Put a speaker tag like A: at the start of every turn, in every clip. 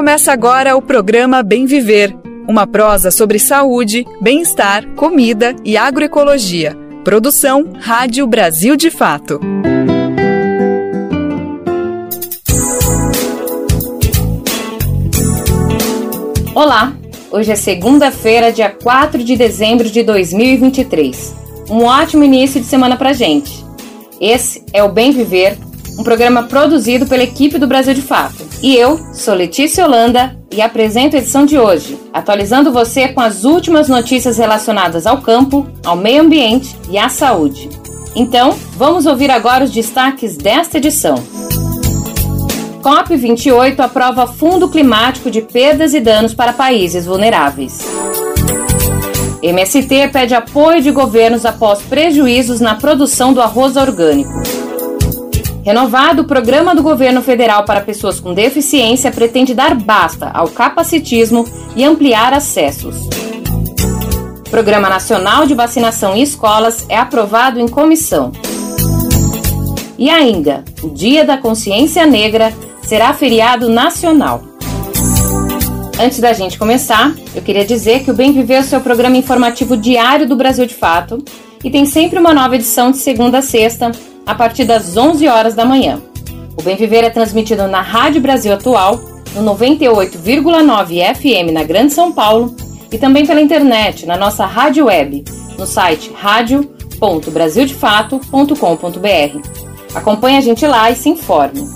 A: Começa agora o programa Bem Viver, uma prosa sobre saúde, bem-estar, comida e agroecologia. Produção Rádio Brasil de Fato.
B: Olá, hoje é segunda-feira, dia 4 de dezembro de 2023. Um ótimo início de semana pra gente. Esse é o Bem Viver, um programa produzido pela equipe do Brasil de Fato. E eu sou Letícia Holanda e apresento a edição de hoje, atualizando você com as últimas notícias relacionadas ao campo, ao meio ambiente e à saúde. Então, vamos ouvir agora os destaques desta edição. COP28 aprova Fundo Climático de Perdas e Danos para Países Vulneráveis. MST pede apoio de governos após prejuízos na produção do arroz orgânico. Renovado, o Programa do Governo Federal para Pessoas com Deficiência pretende dar basta ao capacitismo e ampliar acessos. Programa Nacional de Vacinação em Escolas é aprovado em comissão. E ainda, o Dia da Consciência Negra será feriado nacional. Antes da gente começar, eu queria dizer que o Bem Viver é o seu programa informativo diário do Brasil de Fato e tem sempre uma nova edição de segunda a sexta, a partir das 11 horas da manhã. O Bem Viver é transmitido na Rádio Brasil Atual, no 98,9 FM na Grande São Paulo e também pela internet, na nossa rádio web, no site radio.brasildefato.com.br. Acompanhe a gente lá e se informe.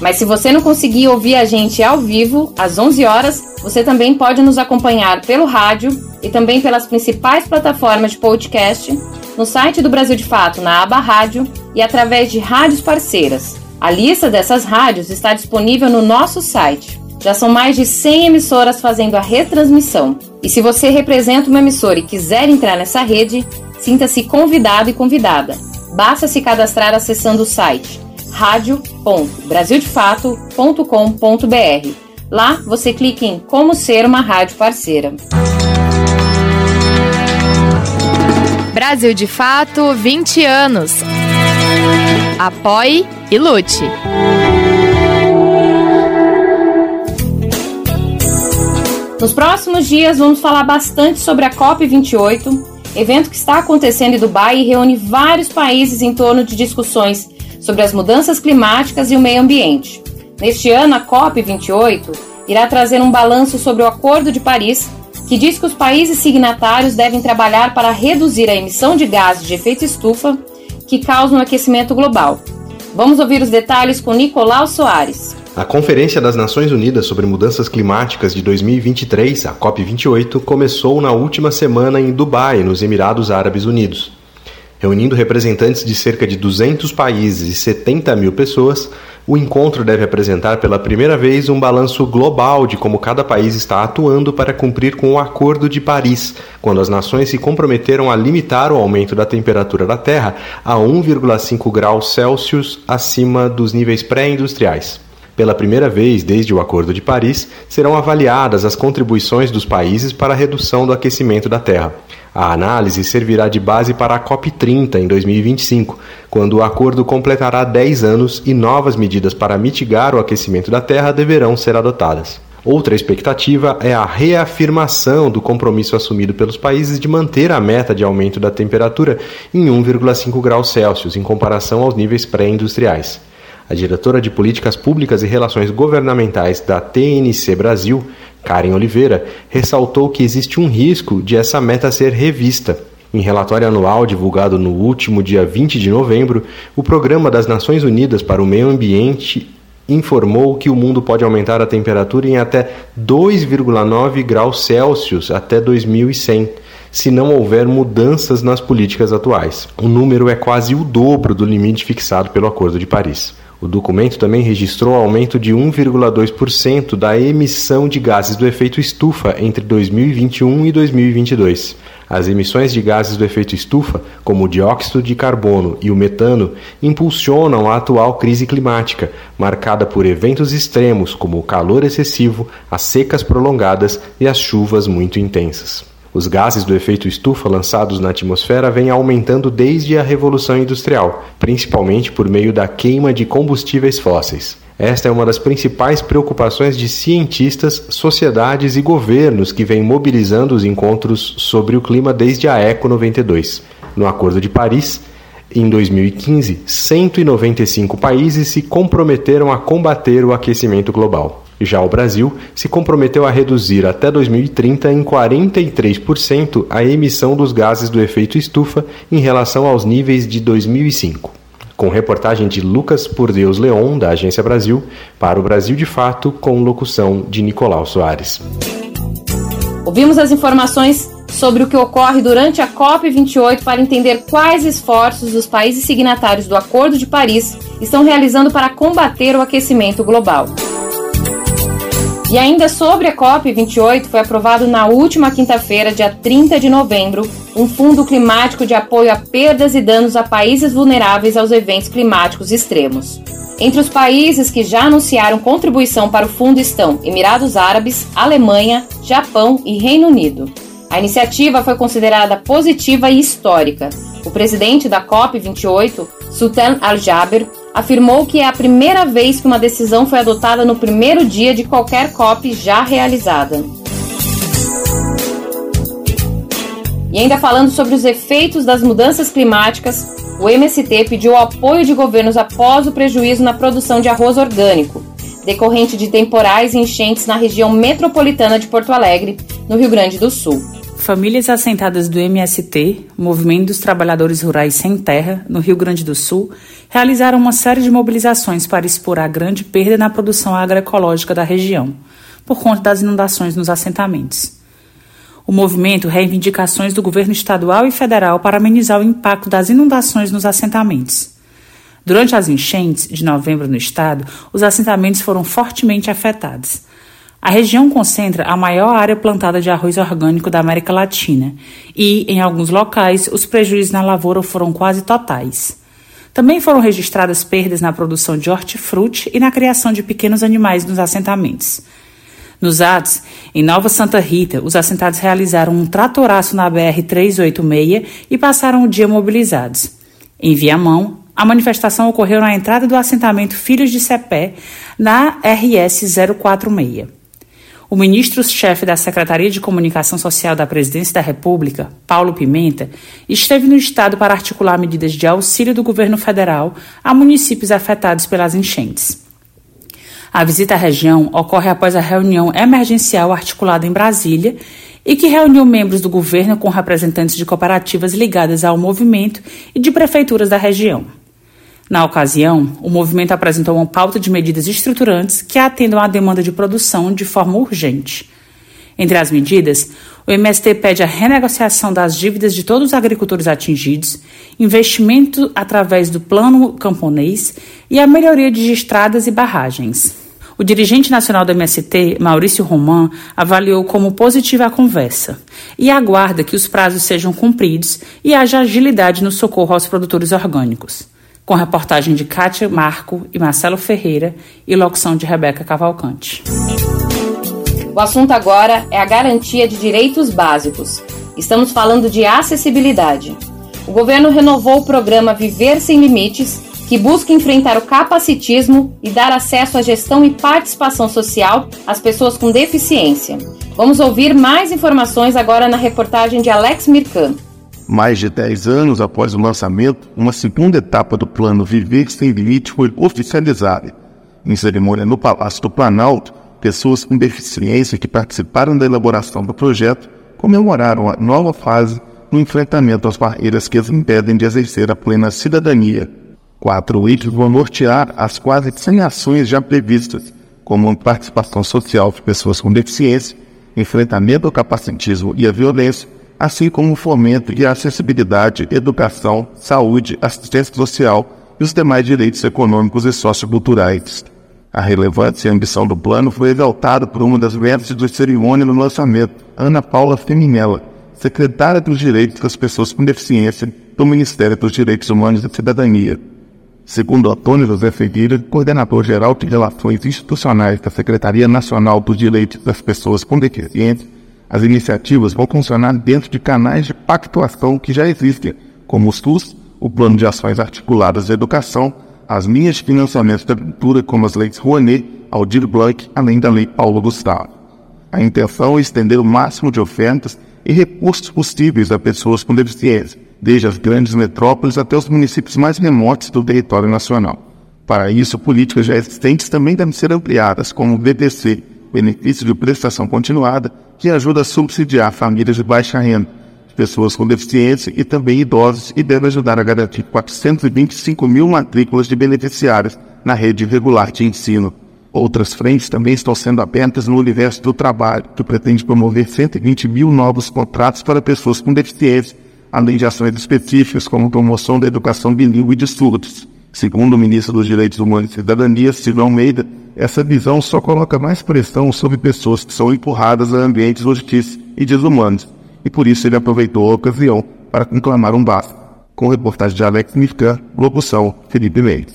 B: Mas se você não conseguir ouvir a gente ao vivo, às 11 horas, você também pode nos acompanhar pelo rádio e também pelas principais plataformas de podcast, no site do Brasil de Fato, na aba Rádio e através de rádios parceiras. A lista dessas rádios está disponível no nosso site. Já são mais de 100 emissoras fazendo a retransmissão. E se você representa uma emissora e quiser entrar nessa rede, sinta-se convidado e convidada. Basta se cadastrar acessando o site radio.brasildefato.com.br. Lá você clica em Como Ser uma Rádio Parceira.
C: Brasil de Fato 20 anos. Apoie e lute.
B: Nos próximos dias vamos falar bastante sobre a COP28, evento que está acontecendo em Dubai e reúne vários países em torno de discussões sobre as mudanças climáticas e o meio ambiente. Neste ano, a COP28 irá trazer um balanço sobre o Acordo de Paris, que diz que os países signatários devem trabalhar para reduzir a emissão de gases de efeito estufa que causam o aquecimento global. Vamos ouvir os detalhes com Nicolau Soares.
D: A Conferência das Nações Unidas sobre Mudanças Climáticas de 2023, a COP28, começou na última semana em Dubai, nos Emirados Árabes Unidos. Reunindo representantes de cerca de 200 países e 70 mil pessoas, o encontro deve apresentar pela primeira vez um balanço global de como cada país está atuando para cumprir com o Acordo de Paris, quando as nações se comprometeram a limitar o aumento da temperatura da Terra a 1,5 graus Celsius acima dos níveis pré-industriais. Pela primeira vez desde o Acordo de Paris, serão avaliadas as contribuições dos países para a redução do aquecimento da Terra. A análise servirá de base para a COP30 em 2025, quando o acordo completará 10 anos e novas medidas para mitigar o aquecimento da Terra deverão ser adotadas. Outra expectativa é a reafirmação do compromisso assumido pelos países de manter a meta de aumento da temperatura em 1,5 graus Celsius em comparação aos níveis pré-industriais. A diretora de Políticas Públicas e Relações Governamentais da TNC Brasil, Karen Oliveira, ressaltou que existe um risco de essa meta ser revista. Em relatório anual divulgado no último dia 20 de novembro, o Programa das Nações Unidas para o Meio Ambiente informou que o mundo pode aumentar a temperatura em até 2,9 graus Celsius até 2100, se não houver mudanças nas políticas atuais. O número é quase o dobro do limite fixado pelo Acordo de Paris. O documento também registrou aumento de 1,2% da emissão de gases do efeito estufa entre 2021 e 2022. As emissões de gases do efeito estufa, como o dióxido de carbono e o metano, impulsionam a atual crise climática, marcada por eventos extremos como o calor excessivo, as secas prolongadas e as chuvas muito intensas. Os gases do efeito estufa lançados na atmosfera vêm aumentando desde a Revolução Industrial, principalmente por meio da queima de combustíveis fósseis. Esta é uma das principais preocupações de cientistas, sociedades e governos que vêm mobilizando os encontros sobre o clima desde a ECO 92. No Acordo de Paris, em 2015, 195 países se comprometeram a combater o aquecimento global. Já o Brasil se comprometeu a reduzir até 2030 em 43% a emissão dos gases do efeito estufa em relação aos níveis de 2005 com reportagem de Lucas Por Deus Leon, da Agência Brasil, para o Brasil de Fato, com locução de Nicolau Soares.
B: Ouvimos as informações sobre o que ocorre durante a COP28 para entender quais esforços os países signatários do Acordo de Paris estão realizando para combater o aquecimento global. E ainda sobre a COP28, foi aprovado na última quinta-feira, dia 30 de novembro, um fundo climático de apoio a perdas e danos a países vulneráveis aos eventos climáticos extremos. Entre os países que já anunciaram contribuição para o fundo estão Emirados Árabes, Alemanha, Japão e Reino Unido. A iniciativa foi considerada positiva e histórica. O presidente da COP28, Sultan Al-Jaber, afirmou que é a primeira vez que uma decisão foi adotada no primeiro dia de qualquer COP já realizada. E ainda falando sobre os efeitos das mudanças climáticas, o MST pediu apoio de governos após o prejuízo na produção de arroz orgânico, decorrente de temporais e enchentes na região metropolitana de Porto Alegre, no Rio Grande do Sul.
E: Famílias assentadas do MST, Movimento dos Trabalhadores Rurais Sem Terra, no Rio Grande do Sul, realizaram uma série de mobilizações para expor a grande perda na produção agroecológica da região, por conta das inundações nos assentamentos. O movimento reivindicações do governo estadual e federal para amenizar o impacto das inundações nos assentamentos. Durante as enchentes de novembro no estado, os assentamentos foram fortemente afetados. A região concentra a maior área plantada de arroz orgânico da América Latina e, em alguns locais, os prejuízos na lavoura foram quase totais. Também foram registradas perdas na produção de hortifruti e na criação de pequenos animais nos assentamentos. Nos atos, em Nova Santa Rita, os assentados realizaram um tratoraço na BR-386 e passaram o dia mobilizados. Em Viamão, a manifestação ocorreu na entrada do assentamento Filhos de Cepé, na RS 046. O ministro-chefe da Secretaria de Comunicação Social da Presidência da República, Paulo Pimenta, esteve no estado para articular medidas de auxílio do governo federal a municípios afetados pelas enchentes. A visita à região ocorre após a reunião emergencial articulada em Brasília e que reuniu membros do governo com representantes de cooperativas ligadas ao movimento e de prefeituras da região. Na ocasião, o movimento apresentou uma pauta de medidas estruturantes que atendam à demanda de produção de forma urgente. Entre as medidas, o MST pede a renegociação das dívidas de todos os agricultores atingidos, investimento através do Plano Camponês e a melhoria de estradas e barragens. O dirigente nacional do MST, Maurício Roman, avaliou como positiva a conversa e aguarda que os prazos sejam cumpridos e haja agilidade no socorro aos produtores orgânicos com reportagem de Kátia Marco e Marcelo Ferreira e locução de Rebeca Cavalcante.
B: O assunto agora é a garantia de direitos básicos. Estamos falando de acessibilidade. O governo renovou o programa Viver Sem Limites, que busca enfrentar o capacitismo e dar acesso à gestão e participação social às pessoas com deficiência. Vamos ouvir mais informações agora na reportagem de Alex Mirkan.
F: Mais de 10 anos após o lançamento, uma segunda etapa do plano Viver Sem Limite foi oficializada. Em cerimônia no Palácio do Planalto, pessoas com deficiência que participaram da elaboração do projeto comemoraram a nova fase no enfrentamento às barreiras que as impedem de exercer a plena cidadania. Quatro itens vão nortear as quase 100 ações já previstas, como participação social de pessoas com deficiência, enfrentamento ao capacitismo e à violência, assim como o fomento e a acessibilidade, educação, saúde, assistência social e os demais direitos econômicos e socioculturais. A relevância e a ambição do plano foi exaltada por uma das mestres do cerimônia no lançamento, Ana Paula Feminella, secretária dos Direitos das Pessoas com Deficiência do Ministério dos Direitos Humanos e Cidadania. Segundo Antônio José Ferreira, coordenador-geral de Relações Institucionais da Secretaria Nacional dos Direitos das Pessoas com Deficiência, as iniciativas vão funcionar dentro de canais de pactuação que já existem, como o SUS, o Plano de Ações Articuladas de Educação, as linhas de financiamento da cultura, como as leis Rouanet, Aldir Blanc, além da lei Paulo Gustavo. A intenção é estender o máximo de ofertas e recursos possíveis a pessoas com deficiência, desde as grandes metrópoles até os municípios mais remotos do território nacional. Para isso, políticas já existentes também devem ser ampliadas, como o BPC, benefício de prestação continuada, que ajuda a subsidiar famílias de baixa renda, pessoas com deficiência e também idosos e deve ajudar a garantir 425 mil matrículas de beneficiários na rede regular de ensino. Outras frentes também estão sendo abertas no universo do trabalho, que pretende promover 120 mil novos contratos para pessoas com deficiência, além de ações específicas como promoção da educação bilíngue de surdos. Segundo o ministro dos Direitos Humanos e Cidadania, Silvio Almeida, essa visão só coloca mais pressão sobre pessoas que são empurradas a ambientes hostis e desumanos, e por isso ele aproveitou a ocasião para conclamar um basta. Com reportagem de Alex Mifkan, locução Felipe Mendes.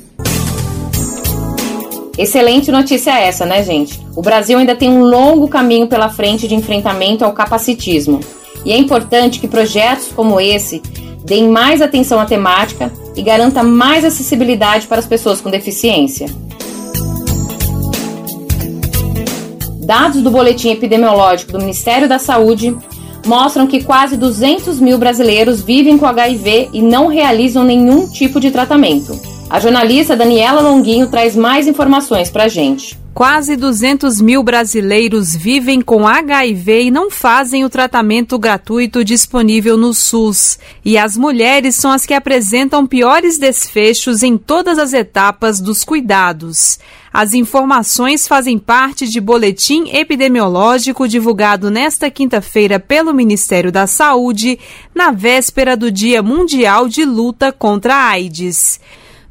B: Excelente notícia essa, né, gente? O Brasil ainda tem um longo caminho pela frente de enfrentamento ao capacitismo. E é importante que projetos como esse deem mais atenção à temática e garanta mais acessibilidade para as pessoas com deficiência. Dados do Boletim Epidemiológico do Ministério da Saúde mostram que quase 200 mil brasileiros vivem com HIV e não realizam nenhum tipo de tratamento. A jornalista Daniela Longuinho traz mais informações para gente.
G: Quase 200 mil brasileiros vivem com HIV e não fazem o tratamento gratuito disponível no SUS. E as mulheres são as que apresentam piores desfechos em todas as etapas dos cuidados. As informações fazem parte de boletim epidemiológico divulgado nesta quinta-feira pelo Ministério da Saúde, na véspera do Dia Mundial de Luta contra a AIDS.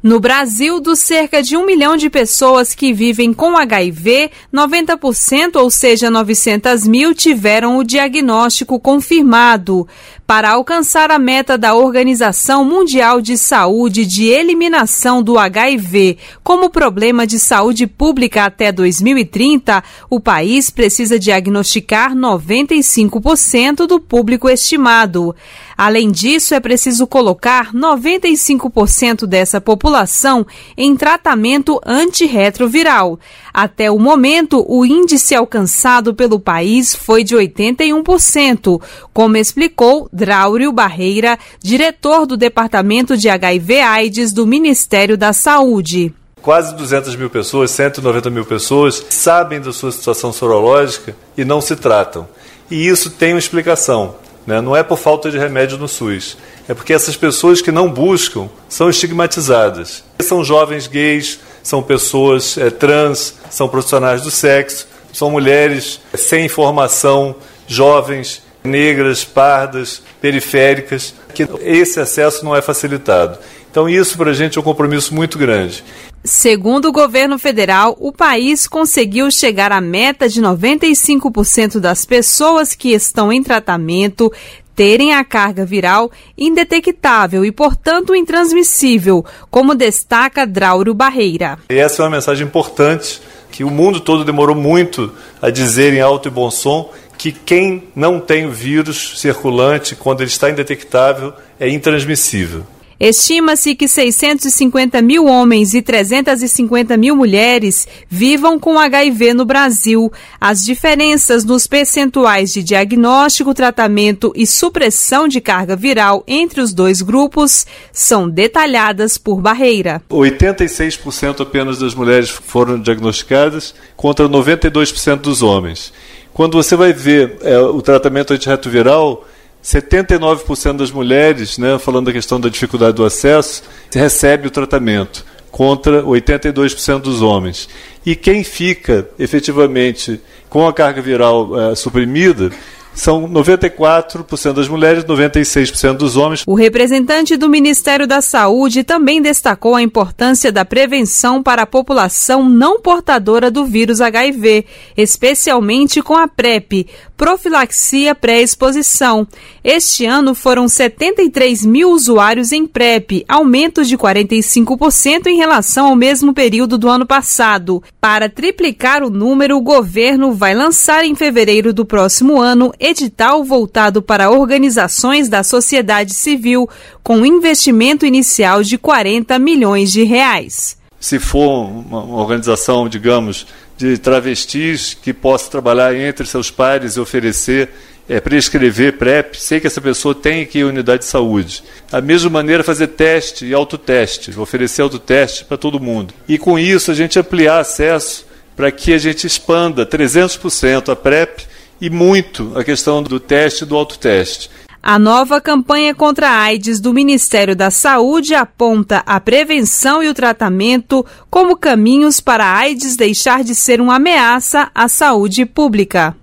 G: No Brasil, dos cerca de um milhão de pessoas que vivem com HIV, 90%, ou seja, 900 mil, tiveram o diagnóstico confirmado. Para alcançar a meta da Organização Mundial de Saúde de eliminação do HIV como problema de saúde pública até 2030, o país precisa diagnosticar 95% do público estimado. Além disso, é preciso colocar 95% dessa população em tratamento antirretroviral. Até o momento, o índice alcançado pelo país foi de 81%, como explicou Dráurio Barreira, diretor do Departamento de HIV-AIDS do Ministério da Saúde.
H: Quase 200 mil pessoas, 190 mil pessoas, sabem da sua situação sorológica e não se tratam. E isso tem uma explicação. Né? Não é por falta de remédio no SUS. É porque essas pessoas que não buscam são estigmatizadas. São jovens gays, são pessoas é, trans, são profissionais do sexo, são mulheres sem informação, jovens, negras, pardas, periféricas, que esse acesso não é facilitado. Então, isso para a gente é um compromisso muito grande.
G: Segundo o governo federal, o país conseguiu chegar à meta de 95% das pessoas que estão em tratamento terem a carga viral indetectável e, portanto, intransmissível, como destaca Drauro Barreira.
H: E essa é uma mensagem importante que o mundo todo demorou muito a dizer em alto e bom som que quem não tem o vírus circulante, quando ele está indetectável, é intransmissível.
G: Estima-se que 650 mil homens e 350 mil mulheres vivam com HIV no Brasil. As diferenças nos percentuais de diagnóstico, tratamento e supressão de carga viral entre os dois grupos são detalhadas por barreira.
H: 86% apenas das mulheres foram diagnosticadas contra 92% dos homens. Quando você vai ver é, o tratamento antirretroviral, 79% das mulheres, né, falando da questão da dificuldade do acesso, recebe o tratamento, contra 82% dos homens. E quem fica efetivamente com a carga viral é, suprimida são 94% das mulheres, 96% dos homens.
G: O representante do Ministério da Saúde também destacou a importância da prevenção para a população não portadora do vírus HIV, especialmente com a PrEP, profilaxia pré-exposição. Este ano foram 73 mil usuários em PrEP, aumento de 45% em relação ao mesmo período do ano passado. Para triplicar o número, o governo vai lançar em fevereiro do próximo ano edital voltado para organizações da sociedade civil, com investimento inicial de 40 milhões de reais.
H: Se for uma organização, digamos, de travestis que possa trabalhar entre seus pares e oferecer é, prescrever PrEP, sei que essa pessoa tem que ir à unidade de saúde. Da mesma maneira, fazer teste e autoteste, oferecer autoteste para todo mundo. E com isso, a gente ampliar acesso para que a gente expanda 300% a PrEP e muito a questão do teste e do autoteste.
G: A nova campanha contra a AIDS do Ministério da Saúde aponta a prevenção e o tratamento como caminhos para a AIDS deixar de ser uma ameaça à saúde pública.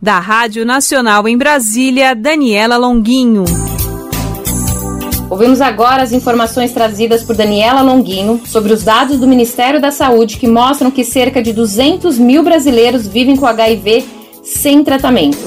G: Da Rádio Nacional em Brasília, Daniela Longuinho.
B: Ouvimos agora as informações trazidas por Daniela Longuinho sobre os dados do Ministério da Saúde que mostram que cerca de 200 mil brasileiros vivem com HIV sem tratamento.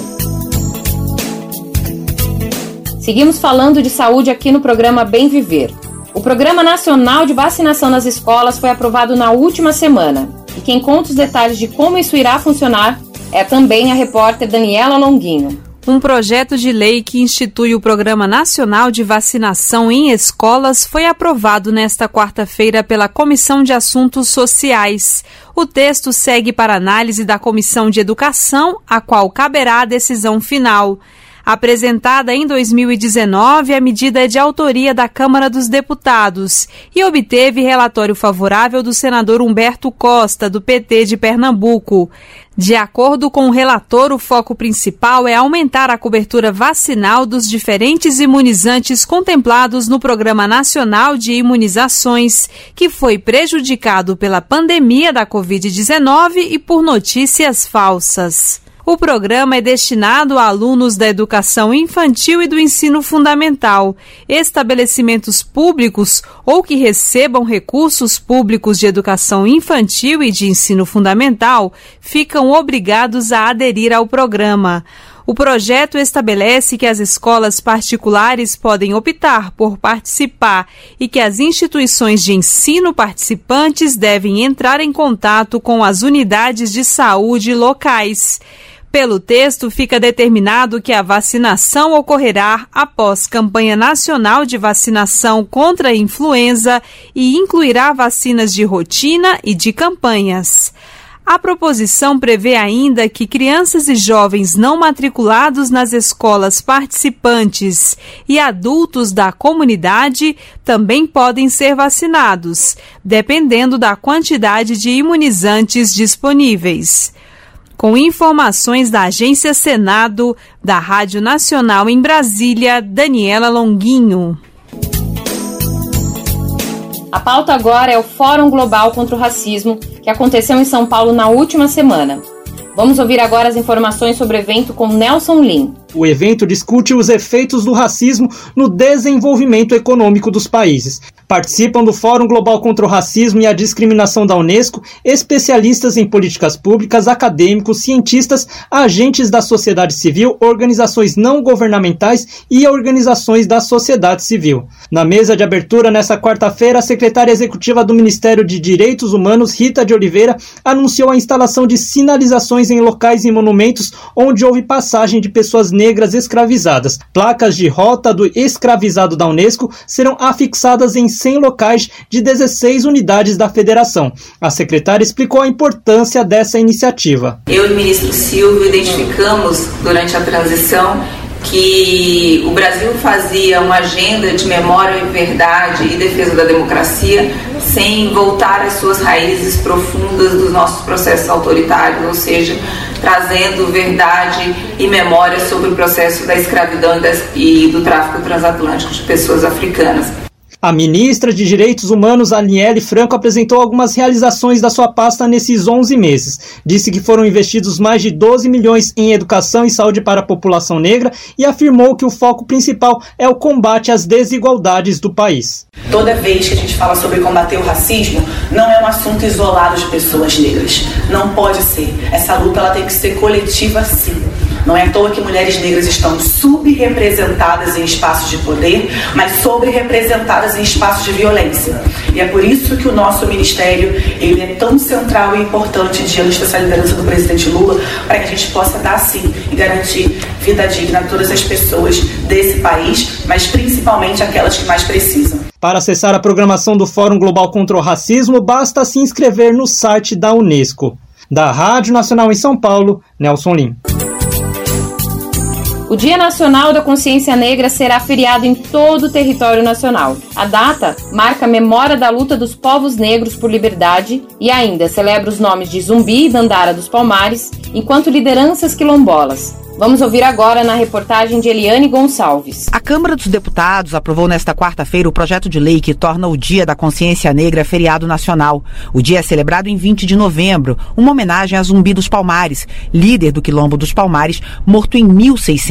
B: Seguimos falando de saúde aqui no programa Bem Viver. O Programa Nacional de Vacinação nas Escolas foi aprovado na última semana. E quem conta os detalhes de como isso irá funcionar é também a repórter Daniela Longuinho.
G: Um projeto de lei que institui o Programa Nacional de Vacinação em Escolas foi aprovado nesta quarta-feira pela Comissão de Assuntos Sociais. O texto segue para análise da Comissão de Educação, a qual caberá a decisão final. Apresentada em 2019, a medida é de autoria da Câmara dos Deputados e obteve relatório favorável do senador Humberto Costa, do PT de Pernambuco. De acordo com o relator, o foco principal é aumentar a cobertura vacinal dos diferentes imunizantes contemplados no Programa Nacional de Imunizações, que foi prejudicado pela pandemia da Covid-19 e por notícias falsas. O programa é destinado a alunos da educação infantil e do ensino fundamental, estabelecimentos públicos ou que recebam recursos públicos de educação infantil e de ensino fundamental ficam obrigados a aderir ao programa. O projeto estabelece que as escolas particulares podem optar por participar e que as instituições de ensino participantes devem entrar em contato com as unidades de saúde locais. Pelo texto, fica determinado que a vacinação ocorrerá após campanha nacional de vacinação contra a influenza e incluirá vacinas de rotina e de campanhas. A proposição prevê ainda que crianças e jovens não matriculados nas escolas participantes e adultos da comunidade também podem ser vacinados, dependendo da quantidade de imunizantes disponíveis com informações da Agência Senado, da Rádio Nacional em Brasília, Daniela Longuinho.
B: A pauta agora é o Fórum Global contra o Racismo, que aconteceu em São Paulo na última semana. Vamos ouvir agora as informações sobre o evento com Nelson Lin.
I: O evento discute os efeitos do racismo no desenvolvimento econômico dos países. Participam do Fórum Global contra o Racismo e a Discriminação da Unesco especialistas em políticas públicas, acadêmicos, cientistas, agentes da sociedade civil, organizações não governamentais e organizações da sociedade civil. Na mesa de abertura nesta quarta-feira, a secretária executiva do Ministério de Direitos Humanos, Rita de Oliveira, anunciou a instalação de sinalizações em locais e monumentos onde houve passagem de pessoas negras escravizadas. Placas de rota do escravizado da Unesco serão afixadas em 100 locais de 16 unidades da federação. A secretária explicou a importância dessa iniciativa.
J: Eu e o ministro Silvio identificamos durante a transição que o Brasil fazia uma agenda de memória e verdade e defesa da democracia sem voltar às suas raízes profundas dos nossos processos autoritários, ou seja, trazendo verdade e memória sobre o processo da escravidão e do tráfico transatlântico de pessoas africanas.
I: A ministra de Direitos Humanos, Aniele Franco, apresentou algumas realizações da sua pasta nesses 11 meses. Disse que foram investidos mais de 12 milhões em educação e saúde para a população negra e afirmou que o foco principal é o combate às desigualdades do país.
K: Toda vez que a gente fala sobre combater o racismo, não é um assunto isolado de pessoas negras. Não pode ser. Essa luta ela tem que ser coletiva sim. Não é à toa que mulheres negras estão subrepresentadas em espaços de poder, mas sobre-representadas em espaços de violência. E é por isso que o nosso ministério ele é tão central e importante diante dessa liderança do presidente Lula, para que a gente possa dar sim e garantir vida digna a todas as pessoas desse país, mas principalmente aquelas que mais precisam.
I: Para acessar a programação do Fórum Global contra o Racismo, basta se inscrever no site da Unesco. Da Rádio Nacional em São Paulo, Nelson Lim.
B: O Dia Nacional da Consciência Negra será feriado em todo o território nacional. A data marca a memória da luta dos povos negros por liberdade e ainda celebra os nomes de Zumbi e Dandara dos Palmares enquanto lideranças quilombolas. Vamos ouvir agora na reportagem de Eliane Gonçalves.
L: A Câmara dos Deputados aprovou nesta quarta-feira o projeto de lei que torna o Dia da Consciência Negra feriado nacional. O dia é celebrado em 20 de novembro, uma homenagem a Zumbi dos Palmares, líder do Quilombo dos Palmares, morto em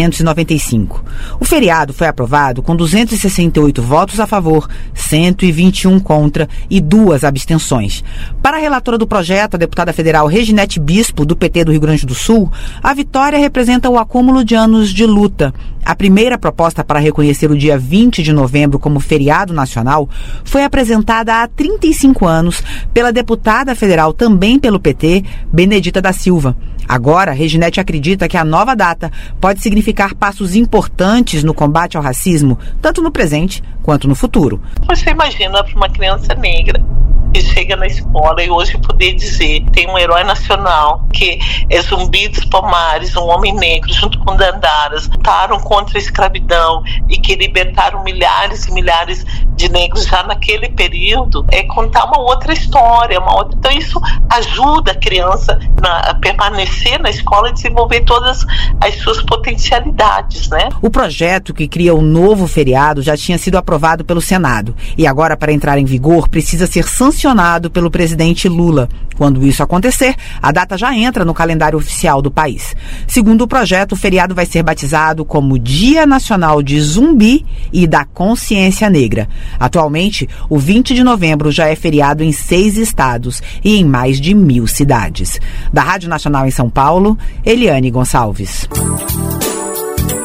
L: 1695. O feriado foi aprovado com 268 votos a favor, 121 contra e duas abstenções. Para a relatora do projeto, a deputada federal Reginete Bispo, do PT do Rio Grande do Sul, a vitória representa o acúmulo de anos de luta. A primeira proposta para reconhecer o dia 20 de novembro como feriado nacional foi apresentada há 35 anos pela deputada federal também pelo PT, Benedita da Silva. Agora, Reginete acredita que a nova data pode significar passos importantes no combate ao racismo, tanto no presente quanto no futuro.
M: Você imagina para uma criança negra que chega na escola e hoje poder dizer tem um herói nacional que é Zumbi dos Palmares, um homem negro, junto com Dandaras, lutaram contra a escravidão e que libertaram milhares e milhares de negros já naquele período, é contar uma outra história, uma outra... então isso ajuda a criança na, a permanecer na escola e desenvolver todas as suas potencialidades, né?
L: O projeto que cria o novo feriado já tinha sido aprovado pelo Senado e agora para entrar em vigor precisa ser sancionado pelo presidente Lula. Quando isso acontecer, a data já entra no calendário oficial do país. Segundo o projeto, o feriado vai ser batizado como Dia Nacional de Zumbi e da Consciência Negra. Atualmente, o 20 de novembro já é feriado em seis estados e em mais de mil cidades. Da Rádio Nacional em São Paulo, Eliane Gonçalves.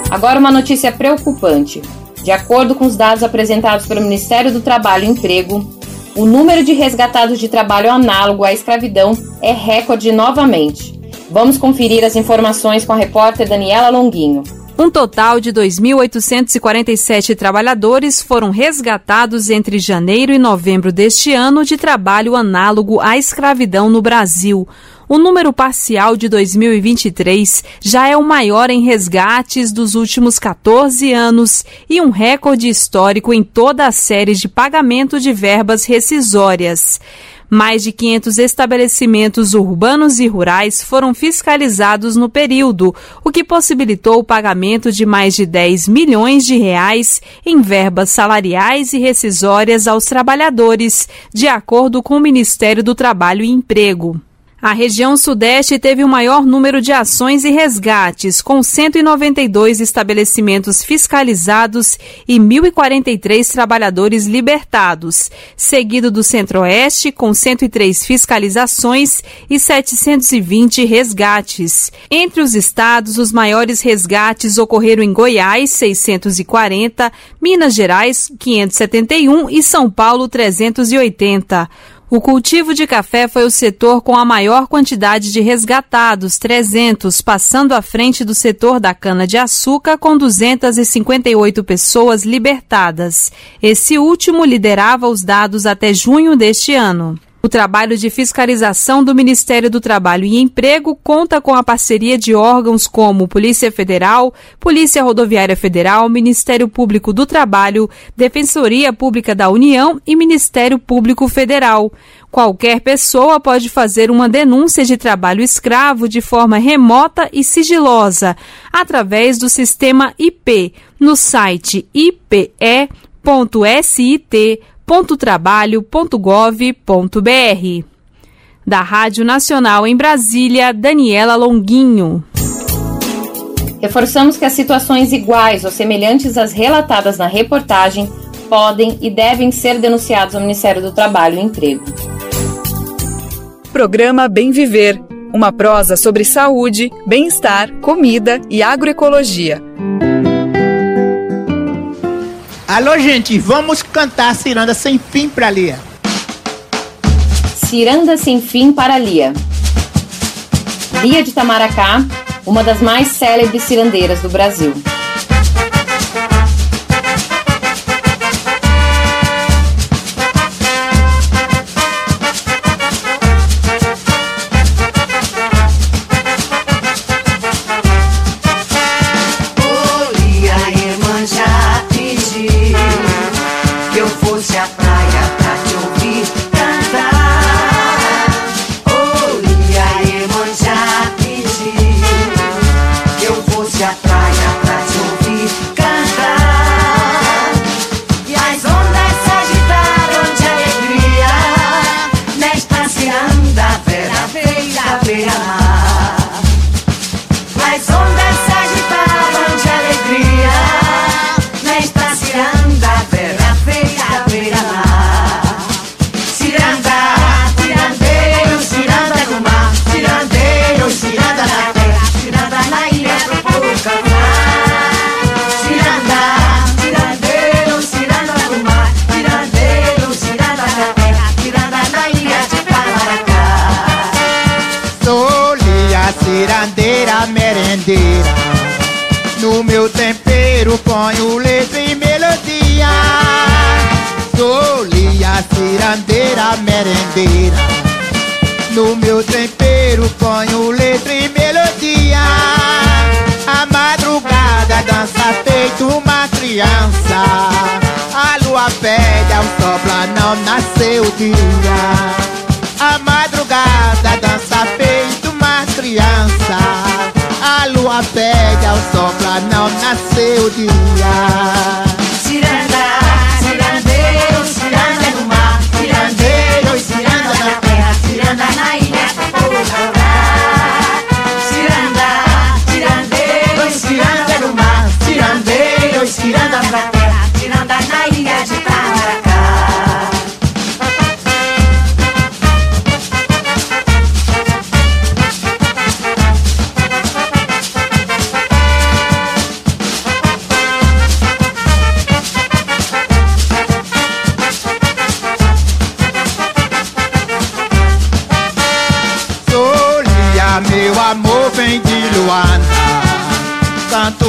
B: Agora uma notícia preocupante. De acordo com os dados apresentados pelo Ministério do Trabalho e Emprego, o número de resgatados de trabalho análogo à escravidão é recorde novamente. Vamos conferir as informações com a repórter Daniela Longuinho.
G: Um total de 2.847 trabalhadores foram resgatados entre janeiro e novembro deste ano de trabalho análogo à escravidão no Brasil. O número parcial de 2023 já é o maior em resgates dos últimos 14 anos e um recorde histórico em toda a série de pagamento de verbas rescisórias. Mais de 500 estabelecimentos urbanos e rurais foram fiscalizados no período, o que possibilitou o pagamento de mais de 10 milhões de reais em verbas salariais e rescisórias aos trabalhadores, de acordo com o Ministério do Trabalho e Emprego. A região Sudeste teve o maior número de ações e resgates, com 192 estabelecimentos fiscalizados e 1.043 trabalhadores libertados, seguido do Centro-Oeste, com 103 fiscalizações e 720 resgates. Entre os estados, os maiores resgates ocorreram em Goiás, 640, Minas Gerais, 571 e São Paulo, 380. O cultivo de café foi o setor com a maior quantidade de resgatados, 300, passando à frente do setor da cana-de-açúcar, com 258 pessoas libertadas. Esse último liderava os dados até junho deste ano. O trabalho de fiscalização do Ministério do Trabalho e Emprego conta com a parceria de órgãos como Polícia Federal, Polícia Rodoviária Federal, Ministério Público do Trabalho, Defensoria Pública da União e Ministério Público Federal. Qualquer pessoa pode fazer uma denúncia de trabalho escravo de forma remota e sigilosa, através do sistema IP, no site ipe.sit.com www.trabalho.gov.br. Da Rádio Nacional em Brasília, Daniela Longuinho.
B: Reforçamos que as situações iguais ou semelhantes às relatadas na reportagem podem e devem ser denunciadas ao Ministério do Trabalho e Emprego.
A: Programa Bem Viver uma prosa sobre saúde, bem-estar, comida e agroecologia.
N: Alô, gente, vamos cantar Ciranda Sem Fim para Lia.
B: Ciranda Sem Fim para Lia. Lia de Tamaracá, uma das mais célebres cirandeiras do Brasil.
N: cirandeira merendeira. No meu tempero ponho letra
O: e melodia. Solia, cirandeira merendeira. No meu tempero ponho letra e melodia. A madrugada dança feito uma criança. A lua pede ao sol não nasceu o dia. A madrugada dança feito na criança. A lua pede ao sol pra não nascer o dia. Ciranda, cirandeiro, ciranda no mar. Cirandeiro, ciranda na terra, ciranda na ilha. Ciranda, cirandeiro, ciranda no mar. Cirandeiro, ciranda na terra.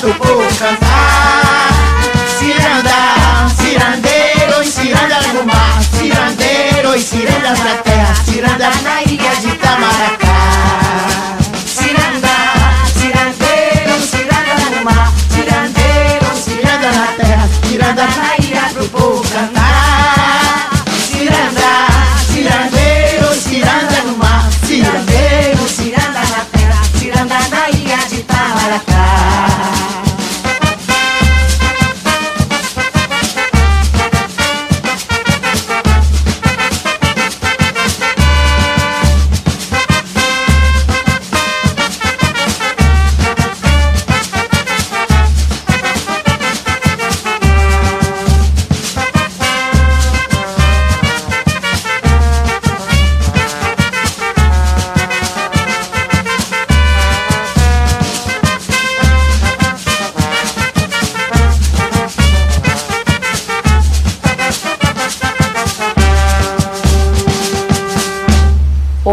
O: na ilha do povo cantar. Ciranda, cirandeiro, ciranda do mar, cirandeiro, ciranda na terra, ciranda na ilha de Tamaracá.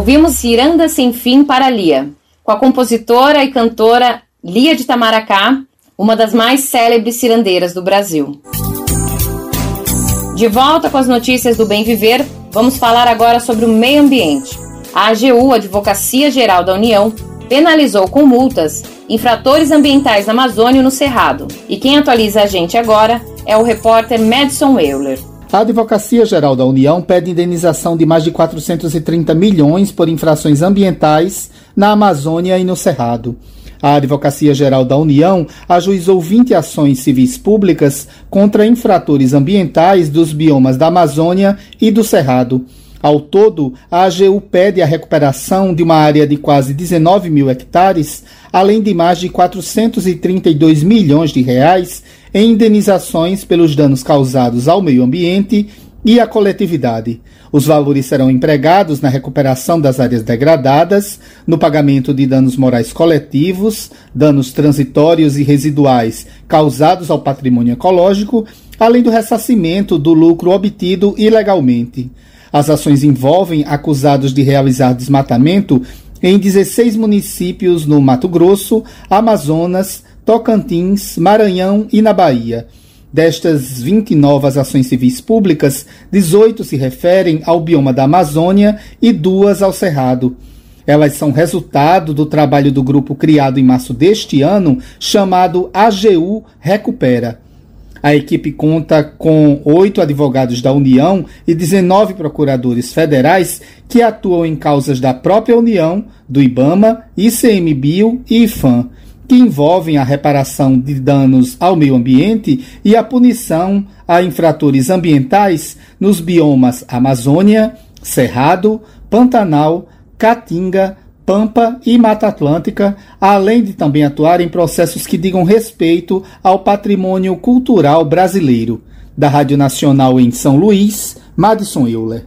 B: Ouvimos Ciranda Sem Fim para Lia, com a compositora e cantora Lia de Tamaracá, uma das mais célebres cirandeiras do Brasil. De volta com as notícias do Bem Viver, vamos falar agora sobre o meio ambiente. A AGU, Advocacia Geral da União, penalizou com multas infratores ambientais na Amazônia e no Cerrado. E quem atualiza a gente agora é o repórter Madison Euler.
P: A Advocacia Geral da União pede indenização de mais de 430 milhões por infrações ambientais na Amazônia e no Cerrado. A Advocacia Geral da União ajuizou 20 ações civis públicas contra infratores ambientais dos biomas da Amazônia e do Cerrado. Ao todo, a AGU pede a recuperação de uma área de quase 19 mil hectares, além de mais de 432 milhões de reais indenizações pelos danos causados ao meio ambiente e à coletividade. Os valores serão empregados na recuperação das áreas degradadas, no pagamento de danos morais coletivos, danos transitórios e residuais causados ao patrimônio ecológico, além do ressarcimento do lucro obtido ilegalmente. As ações envolvem acusados de realizar desmatamento em 16 municípios no Mato Grosso, Amazonas, Tocantins, Maranhão e na Bahia. Destas 20 novas ações civis públicas, 18 se referem ao bioma da Amazônia e duas ao Cerrado. Elas são resultado do trabalho do grupo criado em março deste ano, chamado AGU Recupera. A equipe conta com oito advogados da União e 19 procuradores federais que atuam em causas da própria União, do IBAMA, ICMBio e IFAM que envolvem a reparação de danos ao meio ambiente e a punição a infratores ambientais nos biomas Amazônia, Cerrado, Pantanal, Caatinga, Pampa e Mata Atlântica, além de também atuar em processos que digam respeito ao patrimônio cultural brasileiro. Da Rádio Nacional em São Luís, Madison Euler.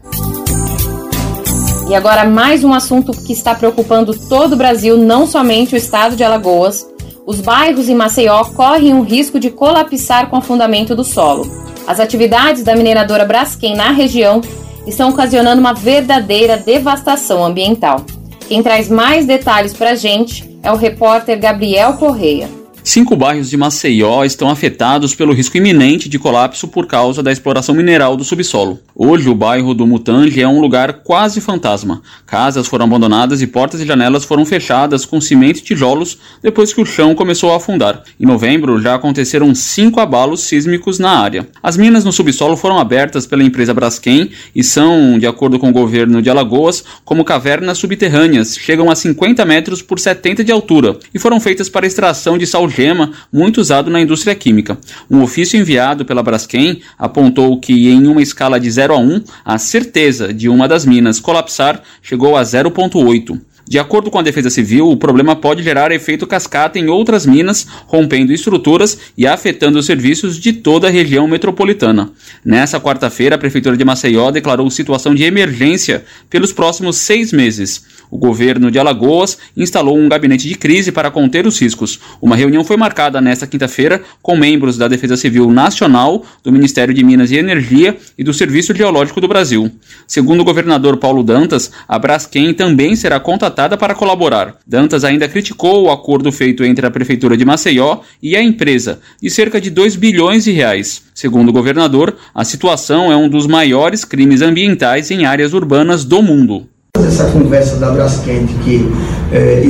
B: E agora mais um assunto que está preocupando todo o Brasil, não somente o estado de Alagoas. Os bairros em Maceió correm o risco de colapsar com o afundamento do solo. As atividades da mineradora Braskem na região estão ocasionando uma verdadeira devastação ambiental. Quem traz mais detalhes para a gente é o repórter Gabriel Correia.
Q: Cinco bairros de Maceió estão afetados pelo risco iminente de colapso por causa da exploração mineral do subsolo. Hoje, o bairro do Mutange é um lugar quase fantasma. Casas foram abandonadas e portas e janelas foram fechadas com cimento e tijolos depois que o chão começou a afundar. Em novembro, já aconteceram cinco abalos sísmicos na área. As minas no subsolo foram abertas pela empresa Braskem e são, de acordo com o governo de Alagoas, como cavernas subterrâneas, chegam a 50 metros por 70 de altura e foram feitas para extração de sal algema muito usado na indústria química. Um ofício enviado pela Braskem apontou que, em uma escala de 0 a 1, a certeza de uma das minas colapsar chegou a 0,8. De acordo com a Defesa Civil, o problema pode gerar efeito cascata em outras minas, rompendo estruturas e afetando os serviços de toda a região metropolitana. Nessa quarta-feira, a Prefeitura de Maceió declarou situação de emergência pelos próximos seis meses. O governo de Alagoas instalou um gabinete de crise para conter os riscos. Uma reunião foi marcada nesta quinta-feira com membros da Defesa Civil Nacional, do Ministério de Minas e Energia e do Serviço Geológico do Brasil. Segundo o governador Paulo Dantas, a Braskem também será contatada para colaborar. Dantas ainda criticou o acordo feito entre a Prefeitura de Maceió e a empresa, de cerca de 2 bilhões de reais. Segundo o governador, a situação é um dos maiores crimes ambientais em áreas urbanas do mundo.
R: Essa conversa da Braskem que é,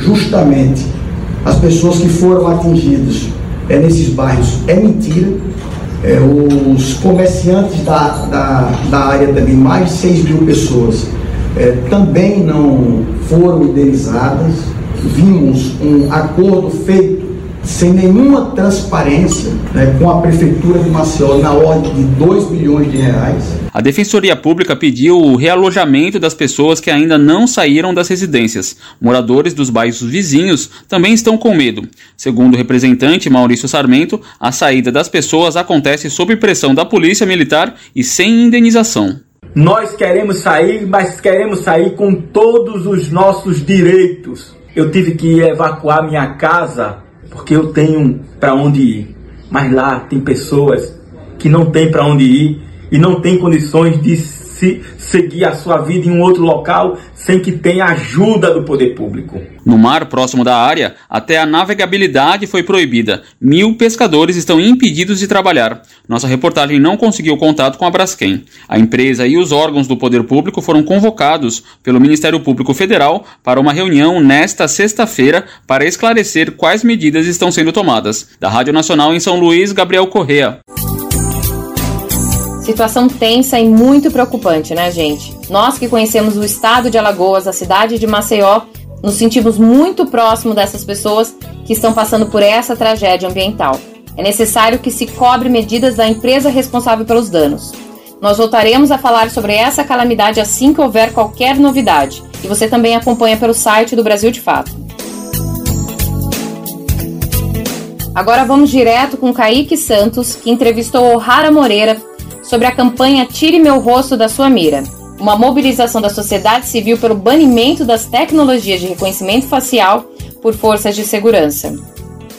R: justamente as pessoas que foram atingidas é, nesses bairros é mentira. É, os comerciantes da, da, da área de mais de 6 mil pessoas é, também não foram indenizadas. Vimos um acordo feito sem nenhuma transparência né, com a Prefeitura de Maceió na ordem de 2 bilhões de reais.
Q: A Defensoria Pública pediu o realojamento das pessoas que ainda não saíram das residências. Moradores dos bairros vizinhos também estão com medo. Segundo o representante Maurício Sarmento, a saída das pessoas acontece sob pressão da Polícia Militar e sem indenização.
S: Nós queremos sair, mas queremos sair com todos os nossos direitos. Eu tive que evacuar minha casa porque eu tenho para onde ir. Mas lá tem pessoas que não têm para onde ir e não têm condições de se seguir a sua vida em um outro local sem que tenha ajuda do poder público.
Q: No mar próximo da área, até a navegabilidade foi proibida. Mil pescadores estão impedidos de trabalhar. Nossa reportagem não conseguiu contato com a Braskem. A empresa e os órgãos do poder público foram convocados pelo Ministério Público Federal para uma reunião nesta sexta-feira para esclarecer quais medidas estão sendo tomadas. Da Rádio Nacional em São Luís, Gabriel Correa.
B: Situação tensa e muito preocupante, né, gente? Nós que conhecemos o estado de Alagoas, a cidade de Maceió, nos sentimos muito próximo dessas pessoas que estão passando por essa tragédia ambiental. É necessário que se cobre medidas da empresa responsável pelos danos. Nós voltaremos a falar sobre essa calamidade assim que houver qualquer novidade. E você também acompanha pelo site do Brasil de Fato. Agora vamos direto com Kaique Santos, que entrevistou O'Hara Moreira sobre a campanha Tire Meu Rosto da Sua Mira uma mobilização da sociedade civil pelo banimento das tecnologias de reconhecimento facial por forças de segurança.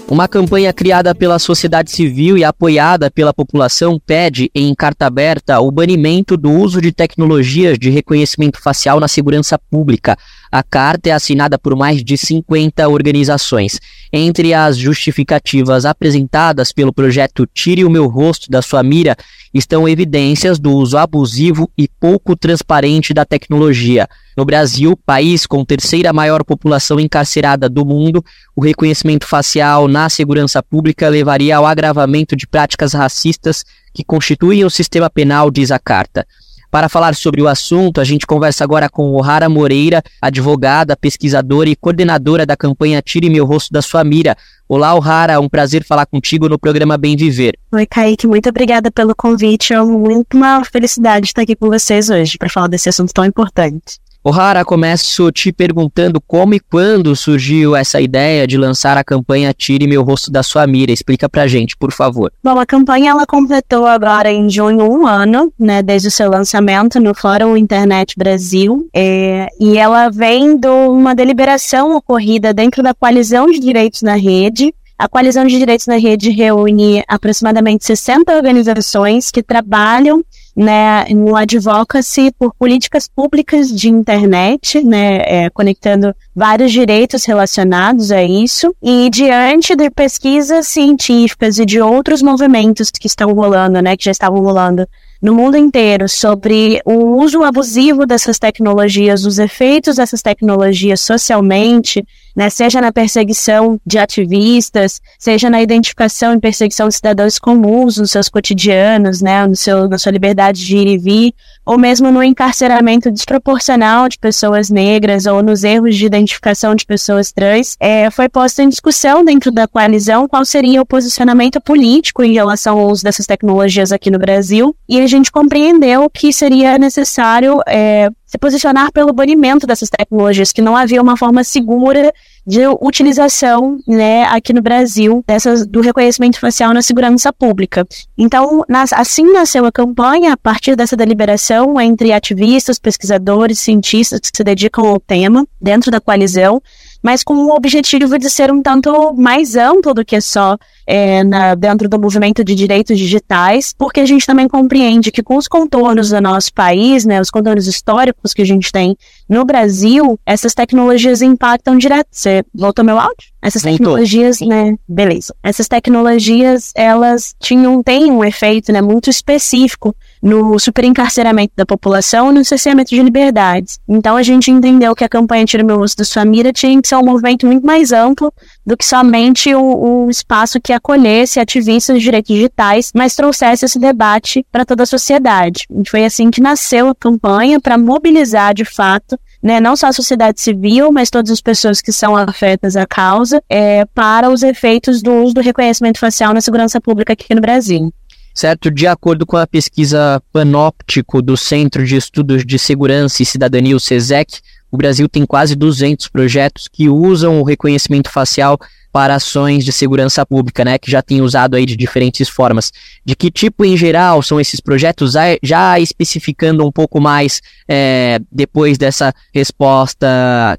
T: Uma campanha criada pela sociedade civil e apoiada pela população pede, em carta aberta, o banimento do uso de tecnologias de reconhecimento facial na segurança pública. A carta é assinada por mais de 50 organizações. Entre as justificativas apresentadas pelo projeto Tire o Meu Rosto da Sua Mira estão evidências do uso abusivo e pouco transparente da tecnologia. No Brasil, país com terceira maior população encarcerada do mundo, o reconhecimento facial na segurança pública levaria ao agravamento de práticas racistas que constituem o sistema penal, diz a carta. Para falar sobre o assunto, a gente conversa agora com O'Hara Moreira, advogada, pesquisadora e coordenadora da campanha Tire Meu Rosto da Sua Mira. Olá, O'Hara, é um prazer falar contigo no programa Bem Viver.
U: Oi, Kaique, muito obrigada pelo convite. É muito uma felicidade estar aqui com vocês hoje para falar desse assunto tão importante.
T: O'Hara, começo te perguntando como e quando surgiu essa ideia de lançar a campanha Tire Meu Rosto da Sua Mira. Explica pra gente, por favor.
U: Bom, a campanha ela completou agora em junho um ano, né, desde o seu lançamento no Fórum Internet Brasil, é, e ela vem de uma deliberação ocorrida dentro da Coalizão de Direitos na Rede, a Coalizão de Direitos na Rede reúne aproximadamente 60 organizações que trabalham né, no advocacy por políticas públicas de internet, né, é, conectando vários direitos relacionados a isso, e diante de pesquisas científicas e de outros movimentos que estão rolando, né, que já estavam rolando no mundo inteiro sobre o uso abusivo dessas tecnologias, os efeitos dessas tecnologias socialmente, né, seja na perseguição de ativistas, seja na identificação e perseguição de cidadãos comuns nos seus cotidianos, né, no seu, na sua liberdade de ir e vir, ou mesmo no encarceramento desproporcional de pessoas negras ou nos erros de identificação de pessoas trans, é, foi posta em discussão dentro da coalizão qual seria o posicionamento político em relação ao uso dessas tecnologias aqui no Brasil, e a gente compreendeu que seria necessário é, se posicionar pelo banimento dessas tecnologias, que não havia uma forma segura de utilização, né, aqui no Brasil, dessas, do reconhecimento facial na segurança pública. Então, nas, assim nasceu a campanha, a partir dessa deliberação entre ativistas, pesquisadores, cientistas que se dedicam ao tema, dentro da coalizão, mas com o objetivo de ser um tanto mais amplo do que só é, na, dentro do movimento de direitos digitais, porque a gente também compreende que com os contornos do nosso país, né, os contornos históricos que a gente tem no Brasil, essas tecnologias impactam direto. Você voltou meu áudio? Essas tecnologias, né? Beleza. Essas tecnologias, elas tinham, têm um efeito, né, muito específico no superencarceramento da população e no cerceamento de liberdades. Então a gente entendeu que a campanha Tira Meu Rosto da Sua Mira tinha que ser um movimento muito mais amplo do que somente um, um espaço que acolhesse ativistas de direitos digitais, mas trouxesse esse debate para toda a sociedade. E foi assim que nasceu a campanha para mobilizar de fato né, não só a sociedade civil, mas todas as pessoas que são afetas à causa, é, para os efeitos do uso do reconhecimento facial na segurança pública aqui no Brasil.
T: Certo, de acordo com a pesquisa Panóptico do Centro de Estudos de Segurança e Cidadania, o CESEC, o Brasil tem quase 200 projetos que usam o reconhecimento facial para ações de segurança pública, né, que já tem usado aí de diferentes formas. De que tipo em geral são esses projetos? Já especificando um pouco mais é, depois dessa resposta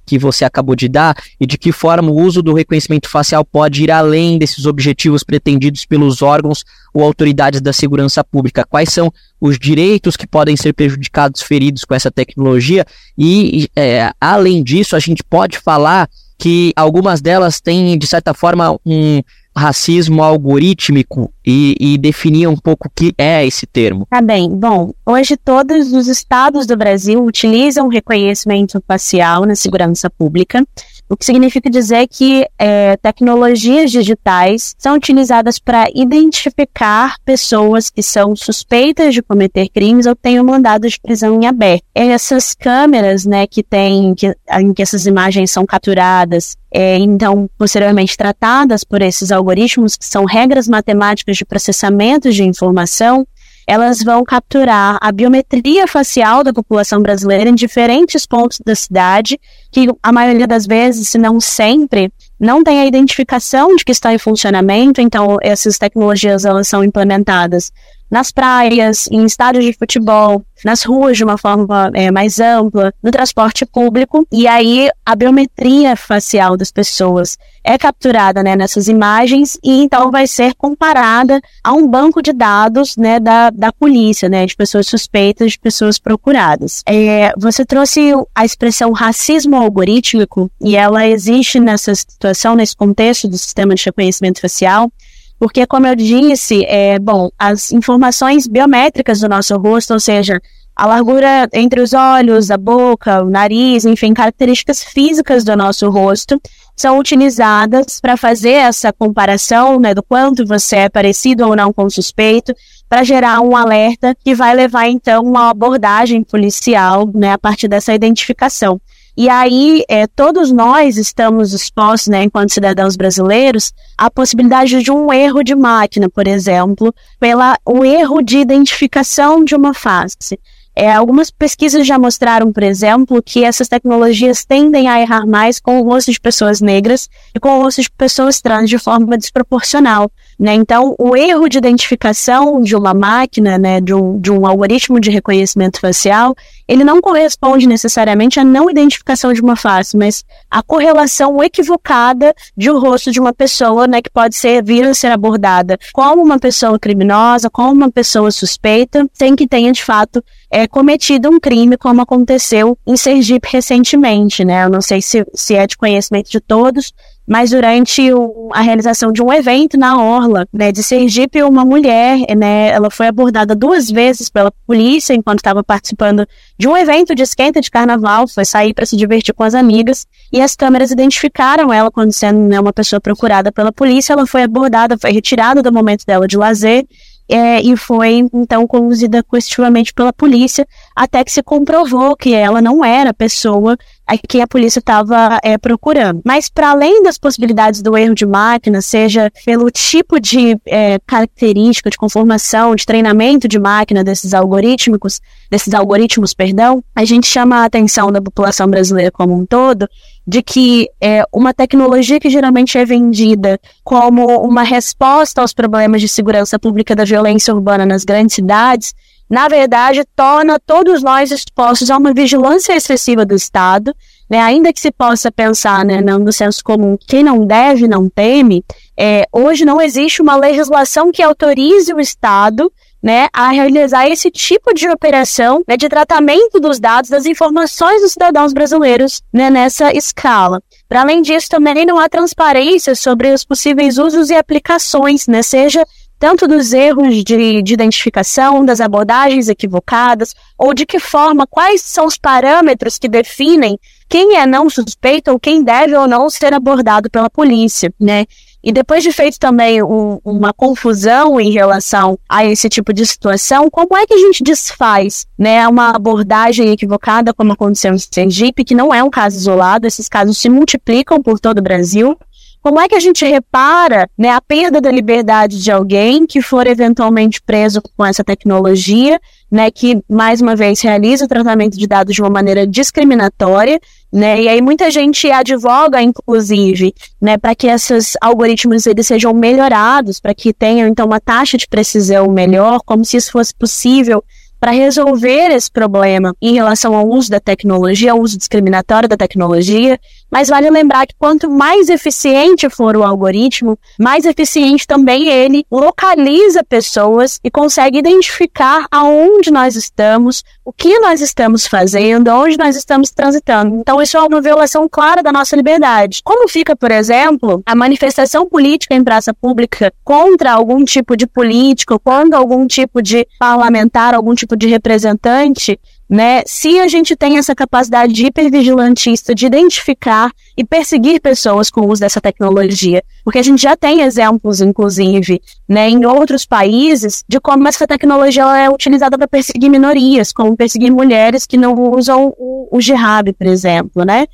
T: que você acabou de dar, e de que forma o uso do reconhecimento facial pode ir além desses objetivos pretendidos pelos órgãos ou autoridades da segurança pública? Quais são os direitos que podem ser prejudicados, feridos com essa tecnologia? E, é, além disso, a gente pode falar que algumas delas têm, de certa forma, um racismo algorítmico e, e definir um pouco o que é esse termo.
U: Tá bem. Bom, hoje todos os estados do Brasil utilizam reconhecimento facial na segurança pública. O que significa dizer que é, tecnologias digitais são utilizadas para identificar pessoas que são suspeitas de cometer crimes ou tenham mandado de prisão em aberto. Essas câmeras, né, que tem, que, em que essas imagens são capturadas, é, então posteriormente tratadas por esses algoritmos, que são regras matemáticas de processamento de informação, elas vão capturar a biometria facial da população brasileira em diferentes pontos da cidade, que a maioria das vezes, se não sempre, não tem a identificação de que está em funcionamento, então essas tecnologias elas são implementadas nas praias, em estádios de futebol, nas ruas de uma forma é, mais ampla, no transporte público, e aí a biometria facial das pessoas é capturada né, nessas imagens e então vai ser comparada a um banco de dados né, da, da polícia, né, de pessoas suspeitas, de pessoas procuradas. É, você trouxe a expressão racismo algorítmico e ela existe nessa situação, nesse contexto do sistema de reconhecimento facial, porque, como eu disse, é, bom, as informações biométricas do nosso rosto, ou seja, a largura entre os olhos, a boca, o nariz, enfim, características físicas do nosso rosto, são utilizadas para fazer essa comparação né, do quanto você é parecido ou não com o suspeito, para gerar um alerta que vai levar então uma abordagem policial né, a partir dessa identificação. E aí, é, todos nós estamos expostos, né, enquanto cidadãos brasileiros, à possibilidade de um erro de máquina, por exemplo, pela o erro de identificação de uma face. É, algumas pesquisas já mostraram, por exemplo, que essas tecnologias tendem a errar mais com o rosto de pessoas negras e com o rosto de pessoas trans de forma desproporcional. Né? Então, o erro de identificação de uma máquina, né, de, um, de um algoritmo de reconhecimento facial, ele não corresponde necessariamente à não identificação de uma face, mas à correlação equivocada de um rosto de uma pessoa, né, que pode ser vir a ser abordada como uma pessoa criminosa, como uma pessoa suspeita, sem que tenha de fato é, cometido um crime, como aconteceu em Sergipe recentemente, né? Eu não sei se, se é de conhecimento de todos, mas durante o, a realização de um evento na Orla, né, de Sergipe, uma mulher, né, ela foi abordada duas vezes pela polícia enquanto estava participando de um evento de esquenta de carnaval, foi sair para se divertir com as amigas, e as câmeras identificaram ela quando sendo né, uma pessoa procurada pela polícia, ela foi abordada, foi retirada do momento dela de lazer, é, e foi então conduzida coercitivamente pela polícia até que se comprovou que ela não era a pessoa a que a polícia estava é, procurando. Mas para além das possibilidades do erro de máquina, seja pelo tipo de é, característica, de conformação, de treinamento de máquina desses algorítmicos, desses algoritmos, perdão, a gente chama a atenção da população brasileira como um todo de que é, uma tecnologia que geralmente é vendida como uma resposta aos problemas de segurança pública da violência urbana nas grandes cidades, na verdade, torna todos nós expostos a uma vigilância excessiva do Estado, né, ainda que se possa pensar né, no senso comum, quem não deve, não teme, é, hoje não existe uma legislação que autorize o Estado né, a realizar esse tipo de operação né, de tratamento dos dados, das informações dos cidadãos brasileiros né, nessa escala. Para além disso, também não há transparência sobre os possíveis usos e aplicações, né, seja tanto dos erros de, de, identificação, das abordagens equivocadas, ou de que forma, quais são os parâmetros que definem quem é não suspeito ou quem deve ou não ser abordado pela polícia, né? E depois de feito também um, uma confusão em relação a esse tipo de situação, como é que a gente desfaz né, uma abordagem equivocada, como aconteceu em Sergipe, que não é um caso isolado, esses casos se multiplicam por todo o Brasil, como é que a gente repara né, a perda da liberdade de alguém que for eventualmente preso com essa tecnologia, né, que mais uma vez realiza o tratamento de dados de uma maneira discriminatória, né? E aí muita gente advoga, inclusive, né, para que esses algoritmos eles sejam melhorados, para que tenham então uma taxa de precisão melhor, como se isso fosse possível para resolver esse problema em relação ao uso da tecnologia, ao uso discriminatório da tecnologia, mas vale lembrar que quanto mais eficiente for o algoritmo, mais eficiente também ele localiza pessoas e consegue identificar aonde nós estamos, o que nós estamos fazendo, onde nós estamos transitando. Então, isso é uma violação clara da nossa liberdade. Como fica, por exemplo, a manifestação política em praça pública contra algum tipo de político, contra algum tipo de parlamentar, algum tipo de representante, né? Se a gente tem essa capacidade de hipervigilantista de identificar e perseguir pessoas com o uso dessa tecnologia, porque a gente já tem exemplos, inclusive, né, em outros países, de como essa tecnologia é utilizada para perseguir minorias, como perseguir mulheres que não usam o, o jihad, por exemplo, né?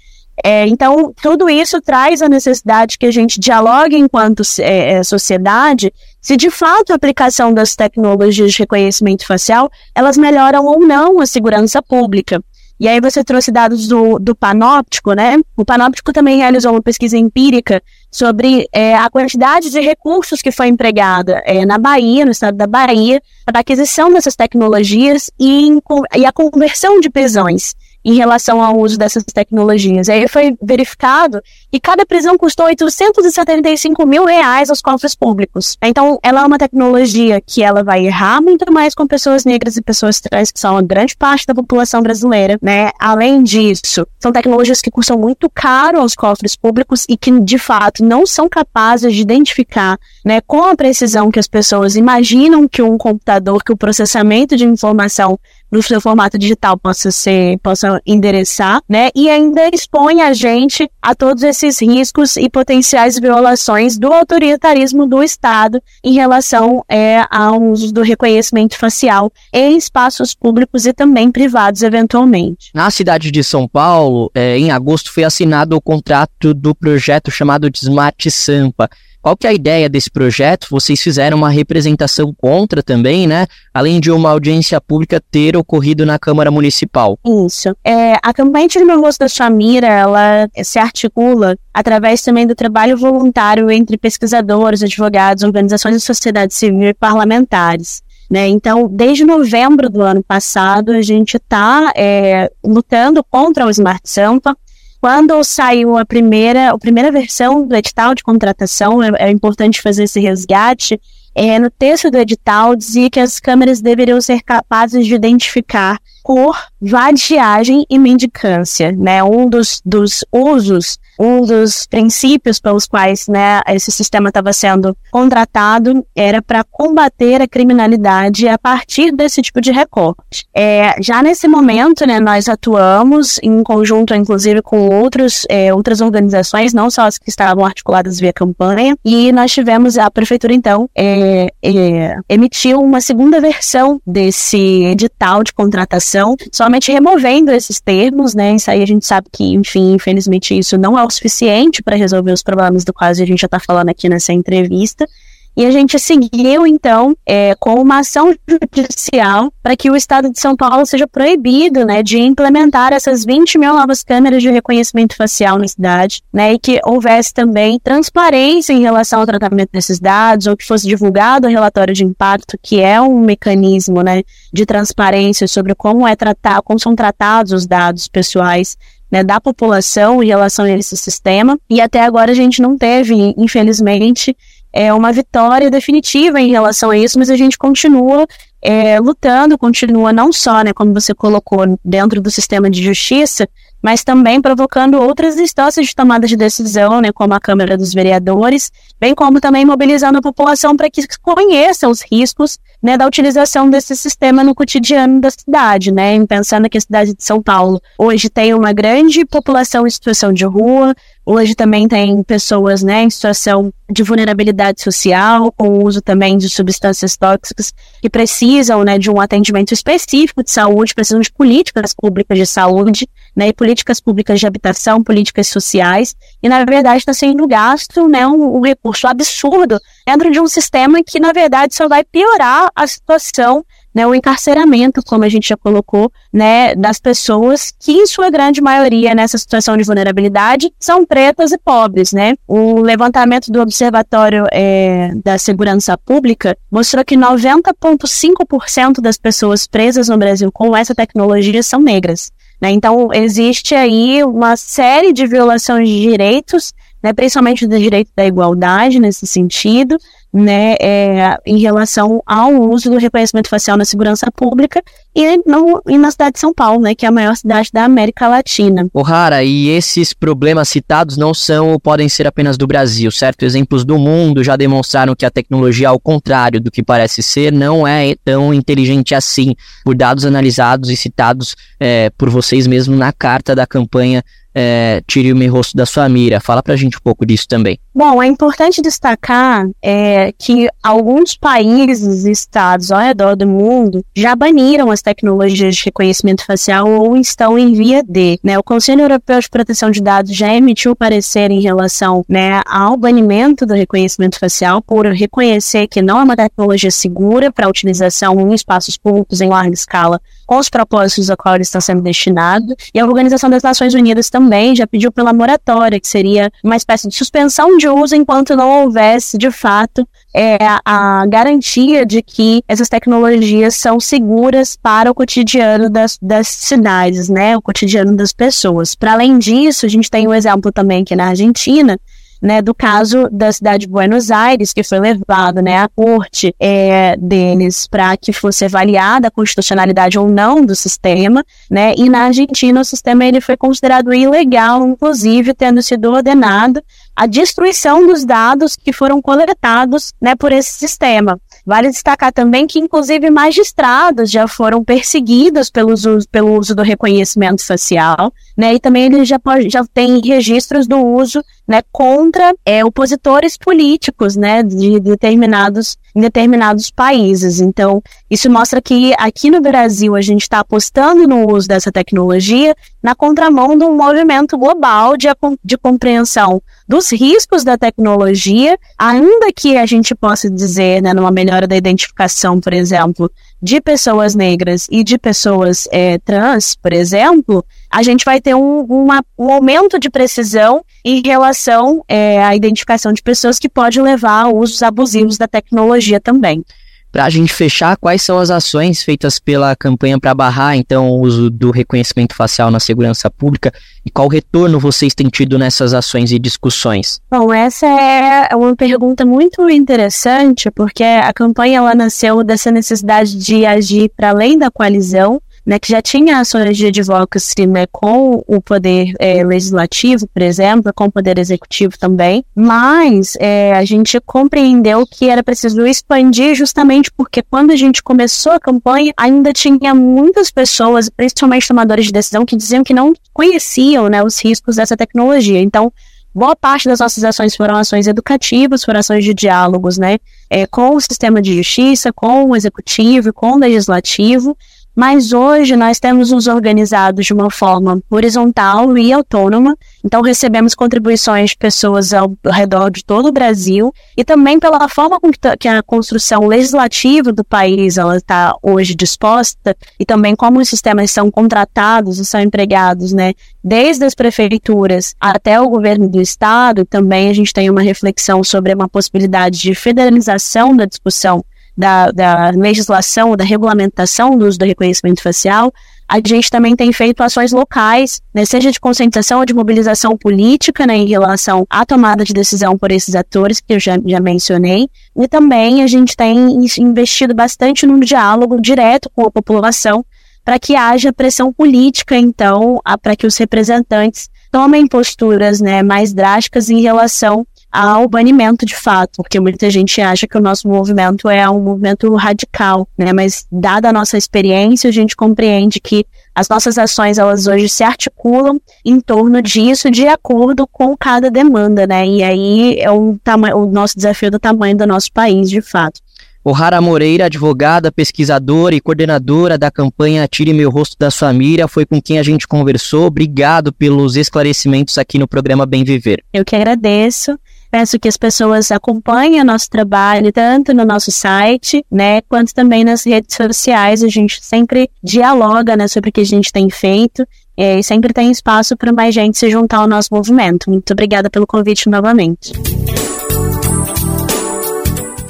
U: É, então, tudo isso traz a necessidade que a gente dialogue enquanto é, é, sociedade se de fato a aplicação das tecnologias de reconhecimento facial, elas melhoram ou não a segurança pública. E aí você trouxe dados do, do Panóptico, né? O Panóptico também realizou uma pesquisa empírica sobre é, a quantidade de recursos que foi empregada é, na Bahia, no estado da Bahia, para a aquisição dessas tecnologias e, e a conversão de prisões em relação ao uso dessas tecnologias. Aí foi verificado que cada prisão custou 875 mil reais aos cofres públicos. Então, ela é uma tecnologia que ela vai errar muito mais com pessoas negras e pessoas trans, que são a grande parte da população brasileira, né? Além disso, são tecnologias que custam muito caro aos cofres públicos e que, de fato, não são capazes de identificar, né, com a precisão que as pessoas imaginam que um computador, que o processamento de informação no seu formato digital possa ser, possa endereçar, né? E ainda expõe a gente a todos esses riscos e potenciais violações do autoritarismo do Estado em relação é, ao uso do reconhecimento facial em espaços públicos e também privados, eventualmente.
T: Na cidade de São Paulo, é, em agosto, foi assinado o contrato do projeto chamado de Smart Sampa. Qual que é a ideia desse projeto? Vocês fizeram uma representação contra também, né? Além de uma audiência pública ter ocorrido na Câmara Municipal.
U: Isso. É, a campanha de rosto da Chamira, ela se articula através também do trabalho voluntário entre pesquisadores, advogados, organizações de sociedade civil e parlamentares. Né? Então, desde novembro do ano passado, a gente está é, lutando contra o Smart Sampa, quando saiu a primeira, a primeira versão do edital de contratação, é, é importante fazer esse resgate, é, no texto do edital dizia que as câmeras deveriam ser capazes de identificar cor, vadiagem e mendicância, né? Um dos, dos usos um dos princípios pelos quais né, esse sistema estava sendo contratado era para combater a criminalidade a partir desse tipo de recorte. É, já nesse momento, né, nós atuamos em conjunto, inclusive, com outros, é, outras organizações, não só as que estavam articuladas via campanha, e nós tivemos a prefeitura, então, é, é emitiu uma segunda versão desse edital de contratação, somente removendo esses termos, né, isso aí a gente sabe que, enfim, infelizmente isso não é o suficiente para resolver os problemas do quais a gente já está falando aqui nessa entrevista. E a gente seguiu, então, é, com uma ação judicial para que o Estado de São Paulo seja proibido né, de implementar essas 20 mil novas câmeras de reconhecimento facial na cidade, né, e que houvesse também transparência em relação ao tratamento desses dados, ou que fosse divulgado o relatório de impacto, que é um mecanismo né, de transparência sobre como, é tratar, como são tratados os dados pessoais né, da população em relação a esse sistema. E até agora a gente não teve, infelizmente, é, uma vitória definitiva em relação a isso, mas a gente continua é, lutando, continua não só, né, como você colocou, dentro do sistema de justiça, mas também provocando outras instâncias de tomada de decisão, né, como a Câmara dos Vereadores, bem como também mobilizando a população para que conheça os riscos né, da utilização desse sistema no cotidiano da cidade, né, pensando que a cidade de São Paulo hoje tem uma grande população em situação de rua, Hoje também tem pessoas né, em situação de vulnerabilidade social, com o uso também de substâncias tóxicas, que precisam né, de um atendimento específico de saúde, precisam de políticas públicas de saúde, né, e políticas públicas de habitação, políticas sociais, e na verdade está sendo gasto né, um, um recurso absurdo dentro de um sistema que na verdade só vai piorar a situação né, o encarceramento, como a gente já colocou, né, das pessoas que, em sua grande maioria, nessa situação de vulnerabilidade, são pretas e pobres, né. O levantamento do Observatório é, da Segurança Pública mostrou que 90,5% das pessoas presas no Brasil com essa tecnologia são negras. Né? Então, existe aí uma série de violações de direitos, né, principalmente do direito da igualdade nesse sentido, né, é, em relação ao uso do reconhecimento facial na segurança pública e, no, e na cidade de São Paulo, né, que é a maior cidade da América Latina.
T: Rara, e esses problemas citados não são ou podem ser apenas do Brasil, certo? Exemplos do mundo já demonstraram que a tecnologia, ao contrário do que parece ser, não é tão inteligente assim, por dados analisados e citados é, por vocês mesmos na carta da campanha é, tire o meu rosto da sua mira. Fala pra gente um pouco disso também.
U: Bom, é importante destacar é, que alguns países e estados ao redor do mundo já baniram as tecnologias de reconhecimento facial ou estão em via de. Né? O Conselho Europeu de Proteção de Dados já emitiu parecer em relação né, ao banimento do reconhecimento facial por reconhecer que não é uma tecnologia segura para utilização em espaços públicos em larga escala com os propósitos a qual ele está sendo destinado. E a Organização das Nações Unidas também já pediu pela moratória, que seria uma espécie de suspensão de uso enquanto não houvesse, de fato, é, a garantia de que essas tecnologias são seguras para o cotidiano das, das cidades, né, o cotidiano das pessoas. Para além disso, a gente tem um exemplo também aqui na Argentina, né, do caso da cidade de Buenos Aires, que foi levado né, à corte é, deles para que fosse avaliada a constitucionalidade ou não do sistema, né, e na Argentina o sistema ele foi considerado ilegal, inclusive tendo sido ordenado a destruição dos dados que foram coletados né, por esse sistema. Vale destacar também que, inclusive, magistrados já foram perseguidos pelo uso, pelo uso do reconhecimento facial, né? E também ele já, já tem registros do uso né, contra é, opositores políticos né, de determinados, em determinados países. Então, isso mostra que aqui no Brasil a gente está apostando no uso dessa tecnologia na contramão de um movimento global de, de compreensão dos riscos da tecnologia, ainda que a gente possa dizer, né, numa melhora da identificação, por exemplo, de pessoas negras e de pessoas é, trans, por exemplo, a gente vai ter um, uma, um aumento de precisão em relação é, à identificação de pessoas que pode levar a usos abusivos da tecnologia também.
T: Para a gente fechar, quais são as ações feitas pela campanha para barrar então o uso do reconhecimento facial na segurança pública e qual retorno vocês têm tido nessas ações e discussões?
U: Bom, essa é uma pergunta muito interessante porque a campanha ela nasceu dessa necessidade de agir para além da coalizão né, que já tinha ações de advocacy né, com o poder é, legislativo, por exemplo, com o poder executivo também, mas é, a gente compreendeu que era preciso expandir justamente porque quando a gente começou a campanha, ainda tinha muitas pessoas, principalmente tomadores de decisão, que diziam que não conheciam né, os riscos dessa tecnologia. Então, boa parte das nossas ações foram ações educativas, foram ações de diálogos, né, é, com o sistema de justiça, com o executivo, com o legislativo, mas hoje nós temos nos organizados de uma forma horizontal e autônoma, então recebemos contribuições de pessoas ao redor de todo o Brasil e também pela forma com que a construção legislativa do país ela está hoje disposta e também como os sistemas são contratados e são empregados, né, desde as prefeituras até o governo do estado, também a gente tem uma reflexão sobre uma possibilidade de federalização da discussão da, da legislação, da regulamentação do uso do reconhecimento facial, a gente também tem feito ações locais, né, seja de conscientização ou de mobilização política né, em relação à tomada de decisão por esses atores que eu já, já mencionei. E também a gente tem investido bastante no diálogo direto com a população para que haja pressão política, então, para que os representantes tomem posturas né, mais drásticas em relação ao banimento de fato, porque muita gente acha que o nosso movimento é um movimento radical, né? Mas dada a nossa experiência, a gente compreende que as nossas ações elas hoje se articulam em torno disso de acordo com cada demanda, né? E aí é o, o nosso desafio do tamanho do nosso país, de fato.
T: O'Hara Moreira, advogada, pesquisadora e coordenadora da campanha Tire Meu Rosto da Sua Mira, foi com quem a gente conversou. Obrigado pelos esclarecimentos aqui no programa Bem Viver.
U: Eu que agradeço. Peço que as pessoas acompanhem o nosso trabalho, tanto no nosso site, né, quanto também nas redes sociais. A gente sempre dialoga, né, sobre o que a gente tem feito e sempre tem espaço para mais gente se juntar ao nosso movimento. Muito obrigada pelo convite novamente.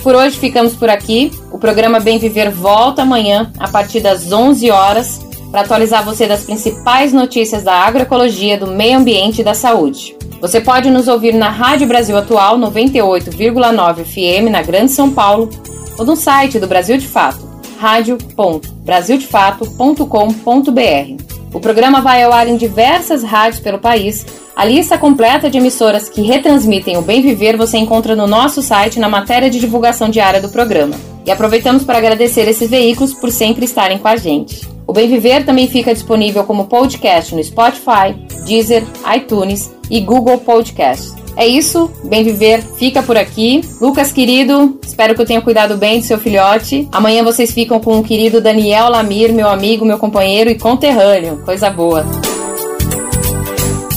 B: Por hoje ficamos por aqui. O programa Bem Viver volta amanhã a partir das 11 horas para atualizar você das principais notícias da agroecologia, do meio ambiente e da saúde. Você pode nos ouvir na Rádio Brasil Atual 98,9 FM na Grande São Paulo ou no site do Brasil de Fato, radio.brasildefato.com.br. O programa vai ao ar em diversas rádios pelo país. A lista completa de emissoras que retransmitem o Bem Viver você encontra no nosso site na matéria de divulgação diária do programa. E aproveitamos para agradecer esses veículos por sempre estarem com a gente. O Bem Viver também fica disponível como podcast no Spotify, Deezer, iTunes e Google Podcasts. É isso, Bem Viver fica por aqui. Lucas, querido, espero que eu tenha cuidado bem do seu filhote. Amanhã vocês ficam com o querido Daniel Lamir, meu amigo, meu companheiro e conterrâneo. Coisa boa.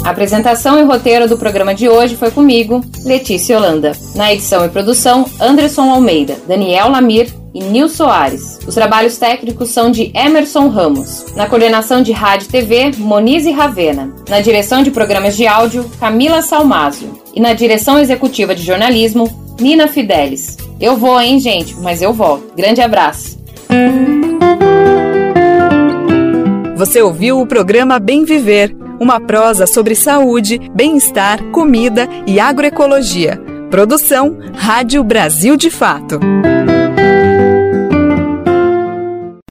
B: A apresentação e roteiro do programa de hoje foi comigo, Letícia Holanda. Na edição e produção, Anderson Almeida, Daniel Lamir e Nil Soares. Os trabalhos técnicos são de Emerson Ramos. Na coordenação de rádio e TV, Monize Ravena. Na direção de programas de áudio, Camila Salmásio. E na direção executiva de jornalismo, Nina Fidelis. Eu vou, hein, gente, mas eu volto. Grande abraço.
A: Você ouviu o programa Bem Viver, uma prosa sobre saúde, bem-estar, comida e agroecologia. Produção Rádio Brasil de Fato.